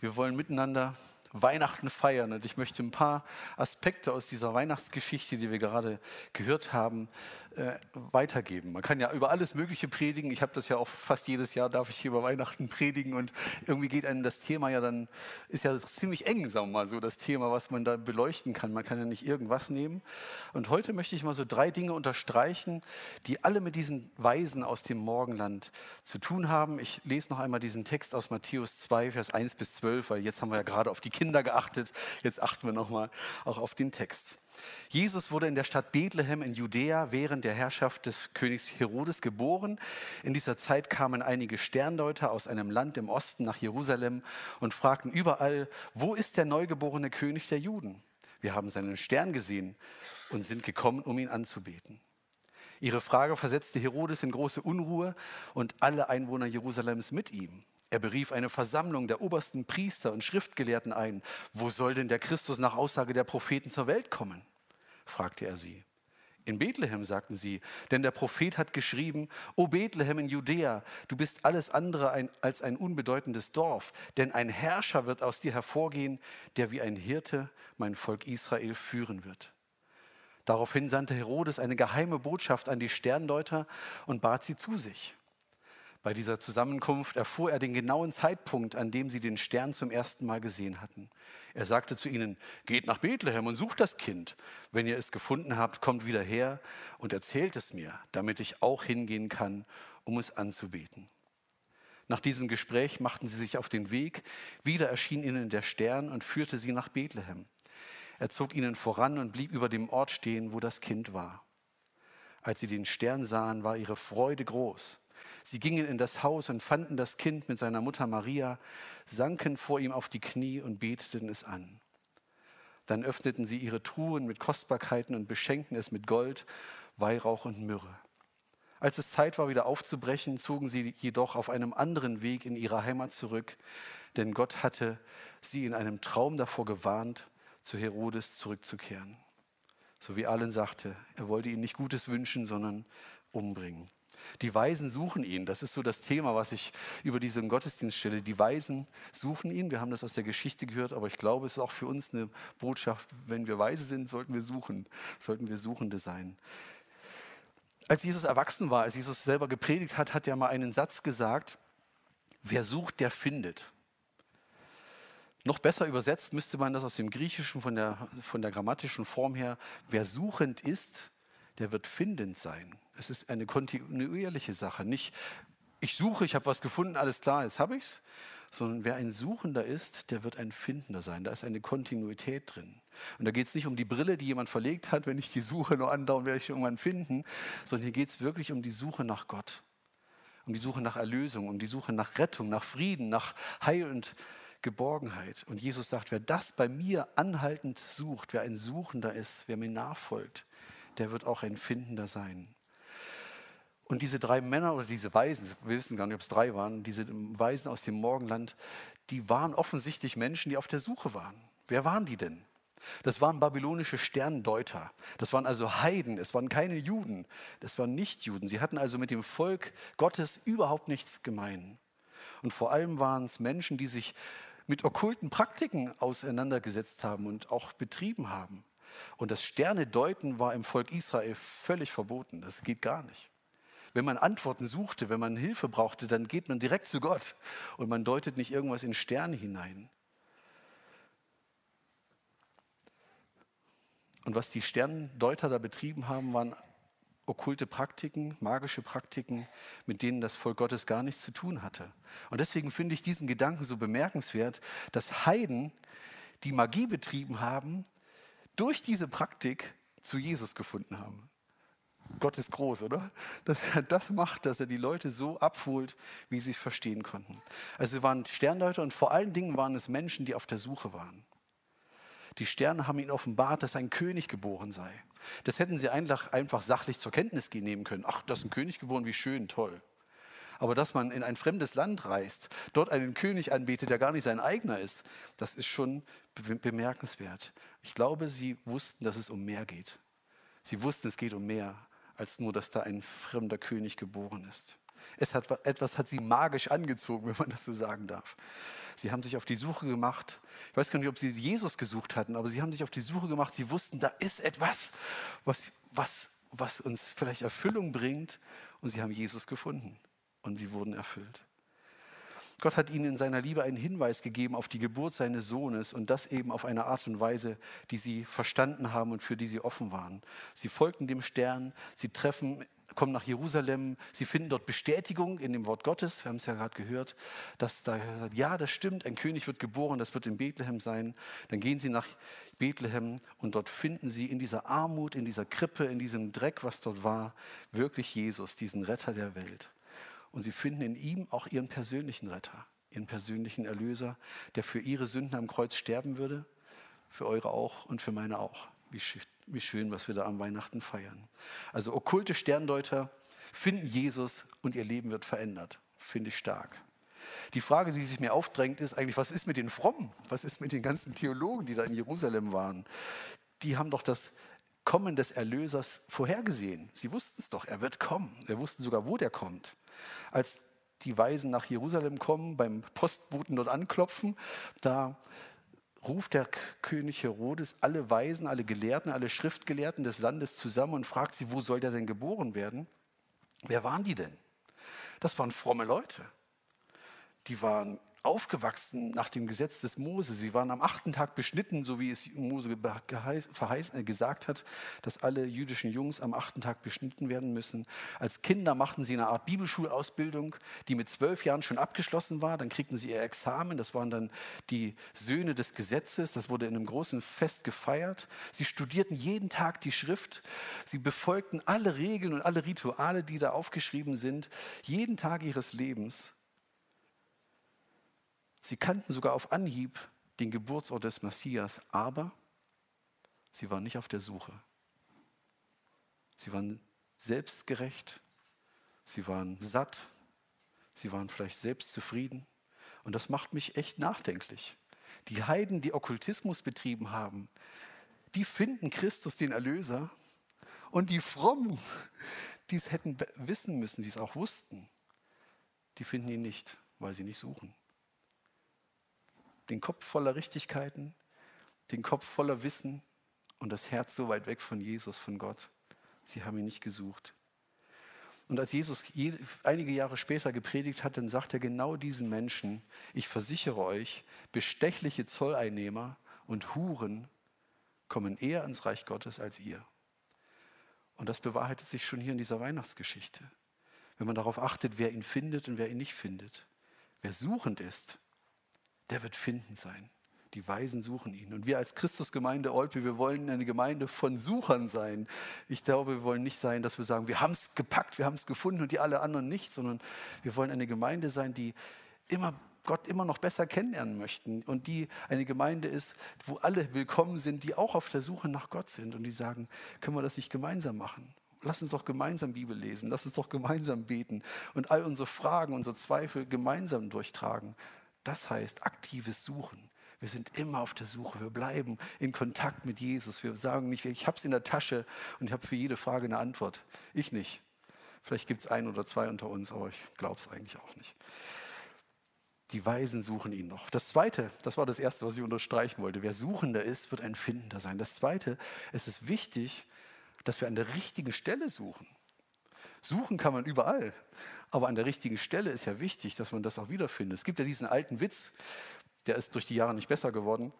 Wir wollen miteinander Weihnachten feiern und ich möchte ein paar Aspekte aus dieser Weihnachtsgeschichte, die wir gerade gehört haben, äh, weitergeben. Man kann ja über alles Mögliche predigen. Ich habe das ja auch fast jedes Jahr, darf ich hier über Weihnachten predigen und irgendwie geht einem das Thema ja dann, ist ja ziemlich eng, sagen wir mal so, das Thema, was man da beleuchten kann. Man kann ja nicht irgendwas nehmen. Und heute möchte ich mal so drei Dinge unterstreichen, die alle mit diesen Weisen aus dem Morgenland zu tun haben. Ich lese noch einmal diesen Text aus Matthäus 2, Vers 1 bis 12, weil jetzt haben wir ja gerade auf die Kinder geachtet. Jetzt achten wir nochmal auch auf den Text. Jesus wurde in der Stadt Bethlehem in Judäa während der Herrschaft des Königs Herodes geboren. In dieser Zeit kamen einige Sterndeuter aus einem Land im Osten nach Jerusalem und fragten überall, wo ist der neugeborene König der Juden? Wir haben seinen Stern gesehen und sind gekommen, um ihn anzubeten. Ihre Frage versetzte Herodes in große Unruhe und alle Einwohner Jerusalems mit ihm. Er berief eine Versammlung der obersten Priester und Schriftgelehrten ein. Wo soll denn der Christus nach Aussage der Propheten zur Welt kommen? fragte er sie. In Bethlehem, sagten sie, denn der Prophet hat geschrieben, O Bethlehem in Judäa, du bist alles andere als ein unbedeutendes Dorf, denn ein Herrscher wird aus dir hervorgehen, der wie ein Hirte mein Volk Israel führen wird. Daraufhin sandte Herodes eine geheime Botschaft an die Sterndeuter und bat sie zu sich. Bei dieser Zusammenkunft erfuhr er den genauen Zeitpunkt, an dem sie den Stern zum ersten Mal gesehen hatten. Er sagte zu ihnen, geht nach Bethlehem und sucht das Kind. Wenn ihr es gefunden habt, kommt wieder her und erzählt es mir, damit ich auch hingehen kann, um es anzubeten. Nach diesem Gespräch machten sie sich auf den Weg. Wieder erschien ihnen der Stern und führte sie nach Bethlehem. Er zog ihnen voran und blieb über dem Ort stehen, wo das Kind war. Als sie den Stern sahen, war ihre Freude groß. Sie gingen in das Haus und fanden das Kind mit seiner Mutter Maria, sanken vor ihm auf die Knie und beteten es an. Dann öffneten sie ihre Truhen mit Kostbarkeiten und beschenkten es mit Gold, Weihrauch und Myrrhe. Als es Zeit war, wieder aufzubrechen, zogen sie jedoch auf einem anderen Weg in ihre Heimat zurück, denn Gott hatte sie in einem Traum davor gewarnt, zu Herodes zurückzukehren. So wie Allen sagte, er wollte ihnen nicht Gutes wünschen, sondern umbringen. Die Weisen suchen ihn. Das ist so das Thema, was ich über diesen Gottesdienst stelle. Die Weisen suchen ihn. Wir haben das aus der Geschichte gehört, aber ich glaube, es ist auch für uns eine Botschaft. Wenn wir Weise sind, sollten wir suchen, sollten wir Suchende sein. Als Jesus erwachsen war, als Jesus selber gepredigt hat, hat er mal einen Satz gesagt, wer sucht, der findet. Noch besser übersetzt müsste man das aus dem Griechischen von der, von der grammatischen Form her, wer suchend ist, der wird findend sein. Es ist eine kontinuierliche Sache. Nicht, ich suche, ich habe was gefunden, alles klar, jetzt habe ich es. Sondern wer ein Suchender ist, der wird ein Findender sein. Da ist eine Kontinuität drin. Und da geht es nicht um die Brille, die jemand verlegt hat, wenn ich die Suche nur andauere, werde ich irgendwann finden, sondern hier geht es wirklich um die Suche nach Gott. Um die Suche nach Erlösung, um die Suche nach Rettung, nach Frieden, nach Heil und Geborgenheit. Und Jesus sagt, wer das bei mir anhaltend sucht, wer ein Suchender ist, wer mir nachfolgt, der wird auch ein Findender sein. Und diese drei Männer oder diese Weisen, wir wissen gar nicht, ob es drei waren, diese Weisen aus dem Morgenland, die waren offensichtlich Menschen, die auf der Suche waren. Wer waren die denn? Das waren babylonische Sterndeuter. Das waren also Heiden. Es waren keine Juden. Das waren nicht Juden. Sie hatten also mit dem Volk Gottes überhaupt nichts gemein. Und vor allem waren es Menschen, die sich mit okkulten Praktiken auseinandergesetzt haben und auch betrieben haben. Und das Sternedeuten war im Volk Israel völlig verboten. Das geht gar nicht. Wenn man Antworten suchte, wenn man Hilfe brauchte, dann geht man direkt zu Gott und man deutet nicht irgendwas in Sterne hinein. Und was die Sterndeuter da betrieben haben, waren okkulte Praktiken, magische Praktiken, mit denen das Volk Gottes gar nichts zu tun hatte. Und deswegen finde ich diesen Gedanken so bemerkenswert, dass Heiden, die Magie betrieben haben, durch diese Praktik zu Jesus gefunden haben. Gott ist groß, oder? Dass er das macht, dass er die Leute so abholt, wie sie es verstehen konnten. Also sie waren Sterndeuter und vor allen Dingen waren es Menschen, die auf der Suche waren. Die Sterne haben ihnen offenbart, dass ein König geboren sei. Das hätten sie einfach, sachlich zur Kenntnis nehmen können. Ach, das ist ein König geboren, wie schön, toll. Aber dass man in ein fremdes Land reist, dort einen König anbetet, der gar nicht sein eigener ist, das ist schon bemerkenswert. Ich glaube, sie wussten, dass es um mehr geht. Sie wussten, es geht um mehr als nur, dass da ein fremder König geboren ist. Es hat, etwas hat sie magisch angezogen, wenn man das so sagen darf. Sie haben sich auf die Suche gemacht. Ich weiß gar nicht, ob sie Jesus gesucht hatten, aber sie haben sich auf die Suche gemacht. Sie wussten, da ist etwas, was, was, was uns vielleicht Erfüllung bringt. Und sie haben Jesus gefunden. Und sie wurden erfüllt. Gott hat ihnen in seiner Liebe einen Hinweis gegeben auf die Geburt seines Sohnes und das eben auf eine Art und Weise, die sie verstanden haben und für die sie offen waren. Sie folgten dem Stern, sie treffen kommen nach Jerusalem, sie finden dort Bestätigung in dem Wort Gottes, wir haben es ja gerade gehört, dass da ja, das stimmt, ein König wird geboren, das wird in Bethlehem sein. Dann gehen sie nach Bethlehem und dort finden sie in dieser Armut, in dieser Krippe, in diesem Dreck, was dort war, wirklich Jesus, diesen Retter der Welt. Und sie finden in ihm auch ihren persönlichen Retter, ihren persönlichen Erlöser, der für ihre Sünden am Kreuz sterben würde, für eure auch und für meine auch. Wie schön, wie schön, was wir da am Weihnachten feiern. Also okkulte Sterndeuter finden Jesus und ihr Leben wird verändert. Finde ich stark. Die Frage, die sich mir aufdrängt, ist eigentlich, was ist mit den Frommen? Was ist mit den ganzen Theologen, die da in Jerusalem waren? Die haben doch das Kommen des Erlösers vorhergesehen. Sie wussten es doch, er wird kommen. Sie wussten sogar, wo der kommt. Als die Weisen nach Jerusalem kommen, beim Postboten dort anklopfen, da ruft der König Herodes alle Weisen, alle Gelehrten, alle Schriftgelehrten des Landes zusammen und fragt sie, wo soll der denn geboren werden? Wer waren die denn? Das waren fromme Leute. Die waren aufgewachsen nach dem Gesetz des Mose. Sie waren am achten Tag beschnitten, so wie es Mose verheißen, äh, gesagt hat, dass alle jüdischen Jungs am achten Tag beschnitten werden müssen. Als Kinder machten sie eine Art Bibelschulausbildung, die mit zwölf Jahren schon abgeschlossen war. Dann kriegten sie ihr Examen. Das waren dann die Söhne des Gesetzes. Das wurde in einem großen Fest gefeiert. Sie studierten jeden Tag die Schrift. Sie befolgten alle Regeln und alle Rituale, die da aufgeschrieben sind, jeden Tag ihres Lebens. Sie kannten sogar auf Anhieb den Geburtsort des Messias, aber sie waren nicht auf der Suche. Sie waren selbstgerecht, sie waren satt, sie waren vielleicht selbstzufrieden. Und das macht mich echt nachdenklich. Die Heiden, die Okkultismus betrieben haben, die finden Christus den Erlöser. Und die Frommen, die es hätten wissen müssen, die es auch wussten, die finden ihn nicht, weil sie nicht suchen den Kopf voller Richtigkeiten, den Kopf voller Wissen und das Herz so weit weg von Jesus, von Gott. Sie haben ihn nicht gesucht. Und als Jesus einige Jahre später gepredigt hat, dann sagt er genau diesen Menschen, ich versichere euch, bestechliche Zolleinnehmer und Huren kommen eher ins Reich Gottes als ihr. Und das bewahrheitet sich schon hier in dieser Weihnachtsgeschichte. Wenn man darauf achtet, wer ihn findet und wer ihn nicht findet. Wer suchend ist, der wird finden sein. Die Weisen suchen ihn. Und wir als Christusgemeinde Olpe, wir wollen eine Gemeinde von Suchern sein. Ich glaube, wir wollen nicht sein, dass wir sagen, wir haben es gepackt, wir haben es gefunden und die alle anderen nicht, sondern wir wollen eine Gemeinde sein, die immer Gott immer noch besser kennenlernen möchten und die eine Gemeinde ist, wo alle willkommen sind, die auch auf der Suche nach Gott sind und die sagen, können wir das nicht gemeinsam machen? Lass uns doch gemeinsam Bibel lesen, lass uns doch gemeinsam beten und all unsere Fragen, unsere Zweifel gemeinsam durchtragen. Das heißt aktives Suchen. Wir sind immer auf der Suche. Wir bleiben in Kontakt mit Jesus. Wir sagen nicht, ich habe es in der Tasche und ich habe für jede Frage eine Antwort. Ich nicht. Vielleicht gibt es ein oder zwei unter uns, aber ich glaube es eigentlich auch nicht. Die Weisen suchen ihn noch. Das Zweite, das war das Erste, was ich unterstreichen wollte. Wer Suchender ist, wird ein Findender sein. Das Zweite, es ist wichtig, dass wir an der richtigen Stelle suchen. Suchen kann man überall. Aber an der richtigen Stelle ist ja wichtig, dass man das auch wiederfindet. Es gibt ja diesen alten Witz, der ist durch die Jahre nicht besser geworden,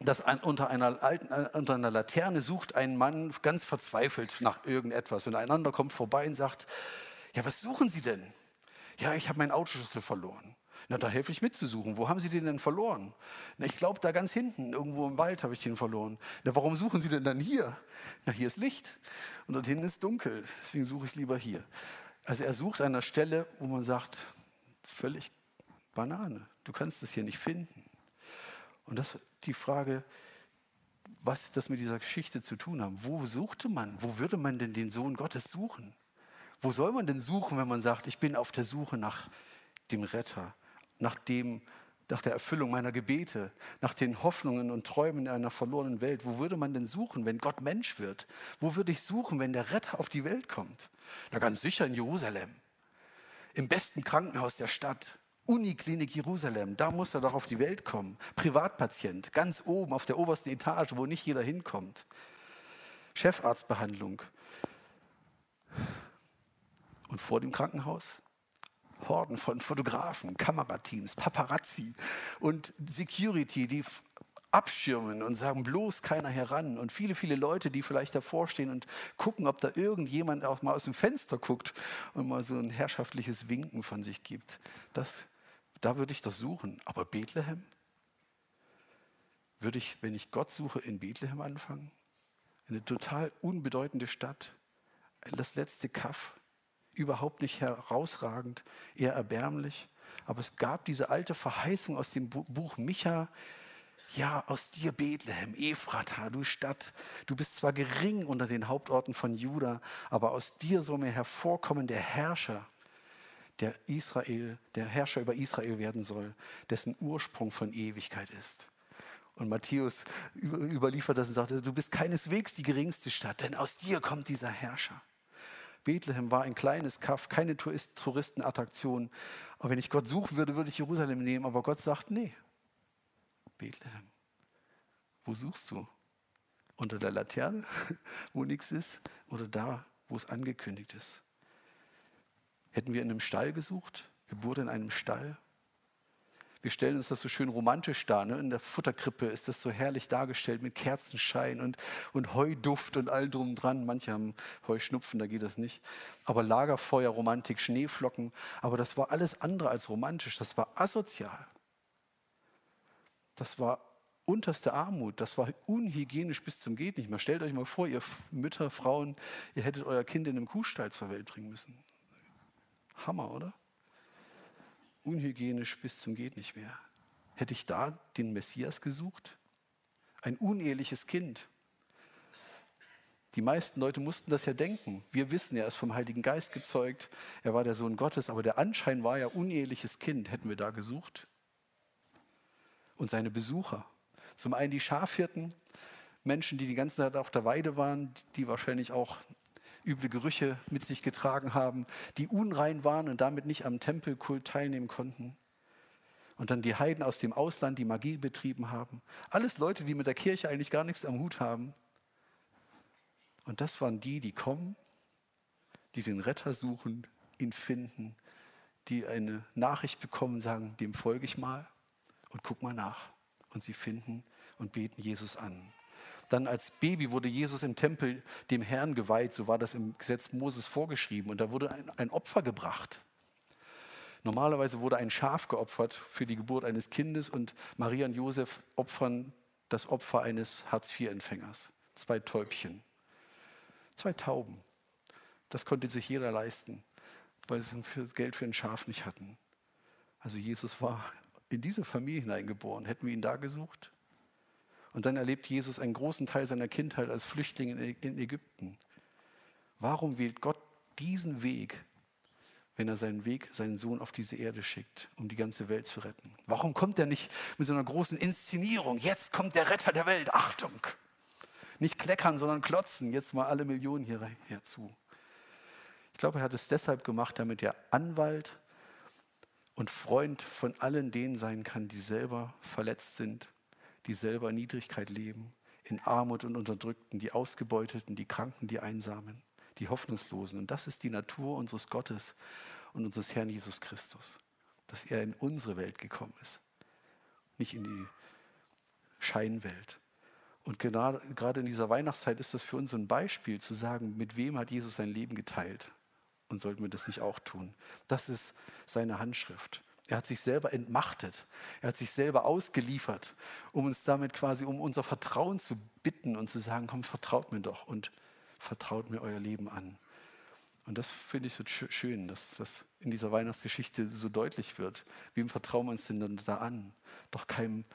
dass ein, unter, einer alten, äh, unter einer Laterne sucht ein Mann ganz verzweifelt nach irgendetwas und ein anderer kommt vorbei und sagt, ja, was suchen Sie denn? Ja, ich habe meinen Autoschlüssel verloren. Na, da helfe ich mitzusuchen. Wo haben Sie den denn verloren? Na, ich glaube, da ganz hinten, irgendwo im Wald habe ich den verloren. Na, warum suchen Sie denn dann hier? Na, hier ist Licht und dort hinten ist dunkel. Deswegen suche ich es lieber hier. Also er sucht an einer Stelle, wo man sagt, völlig Banane. Du kannst es hier nicht finden. Und das die Frage, was das mit dieser Geschichte zu tun haben. Wo suchte man? Wo würde man denn den Sohn Gottes suchen? Wo soll man denn suchen, wenn man sagt, ich bin auf der Suche nach dem Retter, nach dem, nach der Erfüllung meiner Gebete, nach den Hoffnungen und Träumen einer verlorenen Welt. Wo würde man denn suchen, wenn Gott Mensch wird? Wo würde ich suchen, wenn der Retter auf die Welt kommt? Na ganz sicher in Jerusalem. im besten Krankenhaus der Stadt, Uniklinik Jerusalem, da muss er doch auf die Welt kommen. Privatpatient, ganz oben auf der obersten Etage, wo nicht jeder hinkommt. Chefarztbehandlung. Und vor dem Krankenhaus Horden von Fotografen, Kamerateams, Paparazzi und Security, die abschirmen und sagen, bloß keiner heran. Und viele, viele Leute, die vielleicht davor stehen und gucken, ob da irgendjemand auch mal aus dem Fenster guckt und mal so ein herrschaftliches Winken von sich gibt. Das, da würde ich doch suchen. Aber Bethlehem? Würde ich, wenn ich Gott suche, in Bethlehem anfangen? Eine total unbedeutende Stadt. Das letzte Kaff. Überhaupt nicht herausragend, eher erbärmlich. Aber es gab diese alte Verheißung aus dem Buch Micha, ja, aus dir Bethlehem, Ephrata, du Stadt, du bist zwar gering unter den Hauptorten von Juda, aber aus dir soll mir hervorkommen der Herrscher, der Israel, der Herrscher über Israel werden soll, dessen Ursprung von Ewigkeit ist. Und Matthäus überliefert das und sagt, du bist keineswegs die geringste Stadt, denn aus dir kommt dieser Herrscher. Bethlehem war ein kleines Kaff, keine Touristenattraktion. Aber wenn ich Gott suchen würde, würde ich Jerusalem nehmen. Aber Gott sagt, nee, Bethlehem. Wo suchst du? Unter der Laterne, wo nichts ist, oder da, wo es angekündigt ist? Hätten wir in einem Stall gesucht? Geburt in einem Stall? Wir stellen uns das so schön romantisch dar. Ne? In der Futterkrippe ist das so herrlich dargestellt mit Kerzenschein und, und Heuduft und all drum dran. Manche haben Heuschnupfen, da geht das nicht. Aber Lagerfeuer, Romantik, Schneeflocken. Aber das war alles andere als romantisch. Das war asozial. Das war unterste Armut, das war unhygienisch bis zum geht nicht mehr. Stellt euch mal vor, ihr Mütter, Frauen, ihr hättet euer Kind in einem Kuhstall zur Welt bringen müssen. Hammer, oder? Unhygienisch bis zum geht nicht mehr. Hätte ich da den Messias gesucht? Ein uneheliches Kind. Die meisten Leute mussten das ja denken. Wir wissen, er ist vom Heiligen Geist gezeugt, er war der Sohn Gottes, aber der Anschein war ja uneheliches Kind. Hätten wir da gesucht? und seine Besucher. Zum einen die Schafhirten, Menschen, die die ganze Zeit auf der Weide waren, die wahrscheinlich auch üble Gerüche mit sich getragen haben, die unrein waren und damit nicht am Tempelkult teilnehmen konnten. Und dann die Heiden aus dem Ausland, die Magie betrieben haben. Alles Leute, die mit der Kirche eigentlich gar nichts am Hut haben. Und das waren die, die kommen, die den Retter suchen, ihn finden, die eine Nachricht bekommen, sagen, dem folge ich mal und guck mal nach. Und sie finden und beten Jesus an. Dann als Baby wurde Jesus im Tempel dem Herrn geweiht, so war das im Gesetz Moses vorgeschrieben. Und da wurde ein, ein Opfer gebracht. Normalerweise wurde ein Schaf geopfert für die Geburt eines Kindes und Maria und Josef opfern das Opfer eines Hartz-IV-Empfängers. Zwei Täubchen, zwei Tauben. Das konnte sich jeder leisten, weil sie Geld für ein Schaf nicht hatten. Also Jesus war in diese Familie hineingeboren. Hätten wir ihn da gesucht? Und dann erlebt Jesus einen großen Teil seiner Kindheit als Flüchtling in Ägypten. Warum wählt Gott diesen Weg, wenn er seinen Weg, seinen Sohn auf diese Erde schickt, um die ganze Welt zu retten? Warum kommt er nicht mit so einer großen Inszenierung? Jetzt kommt der Retter der Welt, Achtung! Nicht kleckern, sondern klotzen, jetzt mal alle Millionen hier herzu. Ich glaube, er hat es deshalb gemacht, damit der Anwalt und Freund von allen denen sein kann, die selber verletzt sind, die selber in Niedrigkeit leben, in Armut und Unterdrückten, die Ausgebeuteten, die Kranken, die Einsamen, die Hoffnungslosen. Und das ist die Natur unseres Gottes und unseres Herrn Jesus Christus, dass er in unsere Welt gekommen ist, nicht in die Scheinwelt. Und gerade, gerade in dieser Weihnachtszeit ist das für uns ein Beispiel zu sagen, mit wem hat Jesus sein Leben geteilt und sollten wir das nicht auch tun? Das ist seine Handschrift. Er hat sich selber entmachtet. Er hat sich selber ausgeliefert, um uns damit quasi um unser Vertrauen zu bitten und zu sagen, komm, vertraut mir doch und vertraut mir euer Leben an. Und das finde ich so schön, dass das in dieser Weihnachtsgeschichte so deutlich wird. Wem vertrauen wir uns denn dann da an? Doch keinem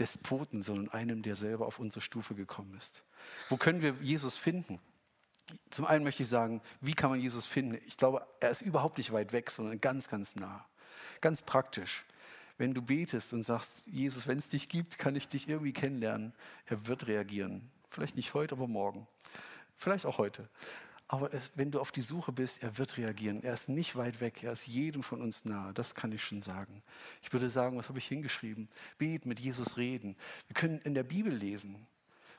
Despoten, sondern einem, der selber auf unsere Stufe gekommen ist. Wo können wir Jesus finden? Zum einen möchte ich sagen, wie kann man Jesus finden? Ich glaube, er ist überhaupt nicht weit weg, sondern ganz, ganz nah. Ganz praktisch. Wenn du betest und sagst, Jesus, wenn es dich gibt, kann ich dich irgendwie kennenlernen, er wird reagieren. Vielleicht nicht heute, aber morgen. Vielleicht auch heute. Aber es, wenn du auf die Suche bist, er wird reagieren. Er ist nicht weit weg, er ist jedem von uns nahe. Das kann ich schon sagen. Ich würde sagen, was habe ich hingeschrieben? Bet, mit Jesus reden. Wir können in der Bibel lesen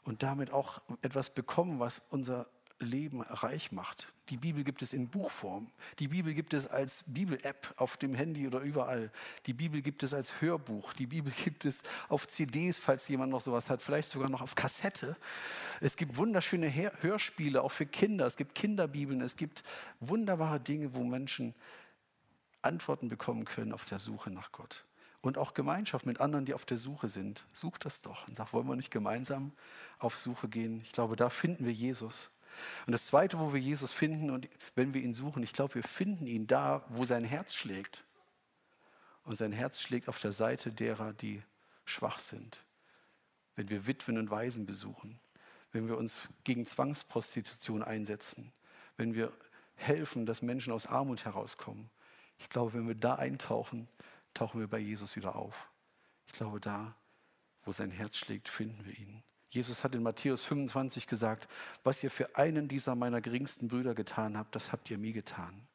und damit auch etwas bekommen, was unser Leben reich macht. Die Bibel gibt es in Buchform. Die Bibel gibt es als Bibel-App auf dem Handy oder überall. Die Bibel gibt es als Hörbuch. Die Bibel gibt es auf CDs, falls jemand noch sowas hat, vielleicht sogar noch auf Kassette. Es gibt wunderschöne Hörspiele, auch für Kinder. Es gibt Kinderbibeln. Es gibt wunderbare Dinge, wo Menschen Antworten bekommen können auf der Suche nach Gott. Und auch Gemeinschaft mit anderen, die auf der Suche sind. Sucht das doch und sagt, wollen wir nicht gemeinsam auf Suche gehen? Ich glaube, da finden wir Jesus. Und das Zweite, wo wir Jesus finden und wenn wir ihn suchen, ich glaube, wir finden ihn da, wo sein Herz schlägt. Und sein Herz schlägt auf der Seite derer, die schwach sind. Wenn wir Witwen und Waisen besuchen, wenn wir uns gegen Zwangsprostitution einsetzen, wenn wir helfen, dass Menschen aus Armut herauskommen. Ich glaube, wenn wir da eintauchen, tauchen wir bei Jesus wieder auf. Ich glaube, da, wo sein Herz schlägt, finden wir ihn. Jesus hat in Matthäus 25 gesagt, was ihr für einen dieser meiner geringsten Brüder getan habt, das habt ihr mir getan.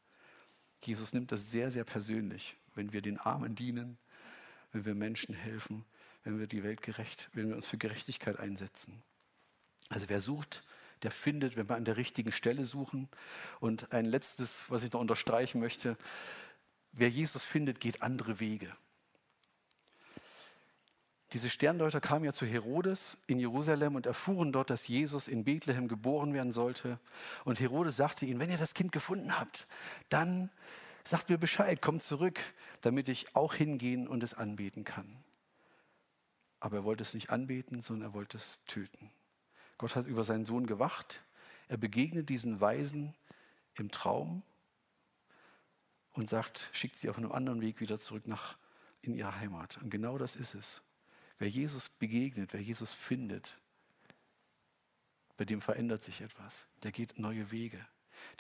Jesus nimmt das sehr, sehr persönlich, wenn wir den Armen dienen, wenn wir Menschen helfen, wenn wir die Welt gerecht, wenn wir uns für Gerechtigkeit einsetzen. Also wer sucht, der findet, wenn wir an der richtigen Stelle suchen. Und ein letztes, was ich noch unterstreichen möchte, wer Jesus findet, geht andere Wege. Diese Sterndeuter kamen ja zu Herodes in Jerusalem und erfuhren dort, dass Jesus in Bethlehem geboren werden sollte. Und Herodes sagte ihnen, wenn ihr das Kind gefunden habt, dann sagt mir Bescheid, kommt zurück, damit ich auch hingehen und es anbeten kann. Aber er wollte es nicht anbeten, sondern er wollte es töten. Gott hat über seinen Sohn gewacht. Er begegnet diesen Weisen im Traum und sagt, schickt sie auf einem anderen Weg wieder zurück nach in ihre Heimat. Und genau das ist es. Wer Jesus begegnet, wer Jesus findet, bei dem verändert sich etwas. Der geht neue Wege.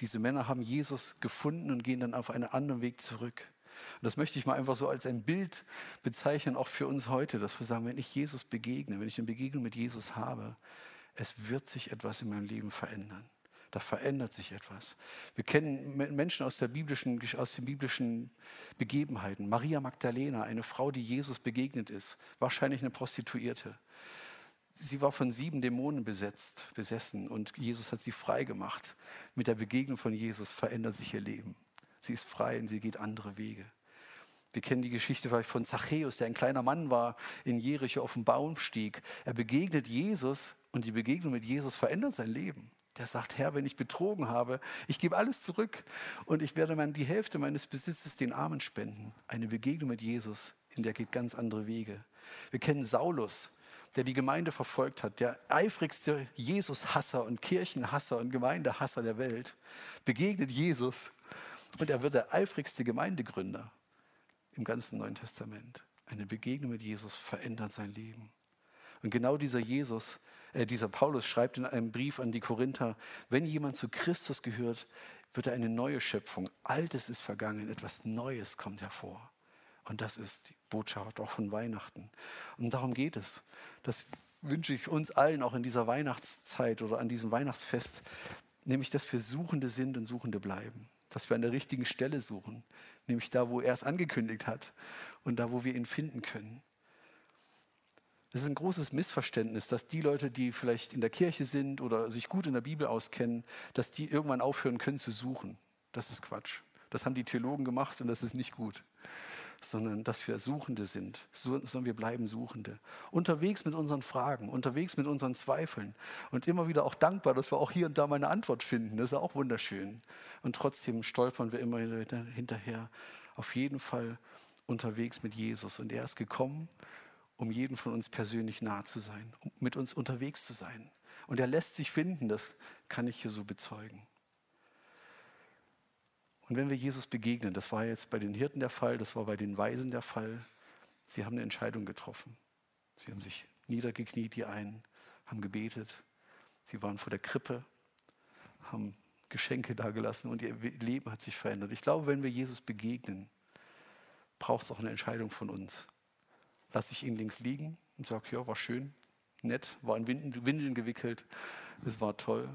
Diese Männer haben Jesus gefunden und gehen dann auf einen anderen Weg zurück. Und das möchte ich mal einfach so als ein Bild bezeichnen, auch für uns heute, dass wir sagen, wenn ich Jesus begegne, wenn ich eine Begegnung mit Jesus habe, es wird sich etwas in meinem Leben verändern. Da verändert sich etwas. Wir kennen Menschen aus, der biblischen, aus den biblischen Begebenheiten. Maria Magdalena, eine Frau, die Jesus begegnet ist, wahrscheinlich eine Prostituierte. Sie war von sieben Dämonen besetzt, besessen und Jesus hat sie frei gemacht. Mit der Begegnung von Jesus verändert sich ihr Leben. Sie ist frei und sie geht andere Wege. Wir kennen die Geschichte von Zachäus, der ein kleiner Mann war, in Jericho auf dem Baum stieg. Er begegnet Jesus und die Begegnung mit Jesus verändert sein Leben der sagt, Herr, wenn ich betrogen habe, ich gebe alles zurück und ich werde die Hälfte meines Besitzes den Armen spenden. Eine Begegnung mit Jesus, in der geht ganz andere Wege. Wir kennen Saulus, der die Gemeinde verfolgt hat, der eifrigste Jesus-Hasser und Kirchenhasser und Gemeindehasser der Welt, begegnet Jesus und er wird der eifrigste Gemeindegründer im ganzen Neuen Testament. Eine Begegnung mit Jesus verändert sein Leben. Und genau dieser Jesus dieser Paulus schreibt in einem Brief an die Korinther, wenn jemand zu Christus gehört, wird er eine neue Schöpfung. Altes ist vergangen, etwas Neues kommt hervor. Und das ist die Botschaft auch von Weihnachten. Und darum geht es. Das wünsche ich uns allen auch in dieser Weihnachtszeit oder an diesem Weihnachtsfest, nämlich dass wir Suchende sind und Suchende bleiben. Dass wir an der richtigen Stelle suchen, nämlich da, wo er es angekündigt hat und da, wo wir ihn finden können. Es ist ein großes Missverständnis, dass die Leute, die vielleicht in der Kirche sind oder sich gut in der Bibel auskennen, dass die irgendwann aufhören können zu suchen. Das ist Quatsch. Das haben die Theologen gemacht und das ist nicht gut. Sondern dass wir Suchende sind, sondern wir bleiben Suchende. Unterwegs mit unseren Fragen, unterwegs mit unseren Zweifeln und immer wieder auch dankbar, dass wir auch hier und da mal eine Antwort finden. Das ist auch wunderschön. Und trotzdem stolpern wir immer hinterher. Auf jeden Fall unterwegs mit Jesus. Und er ist gekommen, um jeden von uns persönlich nah zu sein, um mit uns unterwegs zu sein. Und er lässt sich finden, das kann ich hier so bezeugen. Und wenn wir Jesus begegnen, das war jetzt bei den Hirten der Fall, das war bei den Weisen der Fall, sie haben eine Entscheidung getroffen. Sie haben sich niedergekniet, die einen, haben gebetet, sie waren vor der Krippe, haben Geschenke dagelassen und ihr Leben hat sich verändert. Ich glaube, wenn wir Jesus begegnen, braucht es auch eine Entscheidung von uns lasse ich ihn links liegen und sage, ja, war schön, nett, war in Windeln gewickelt, es war toll.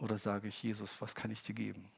Oder sage ich, Jesus, was kann ich dir geben?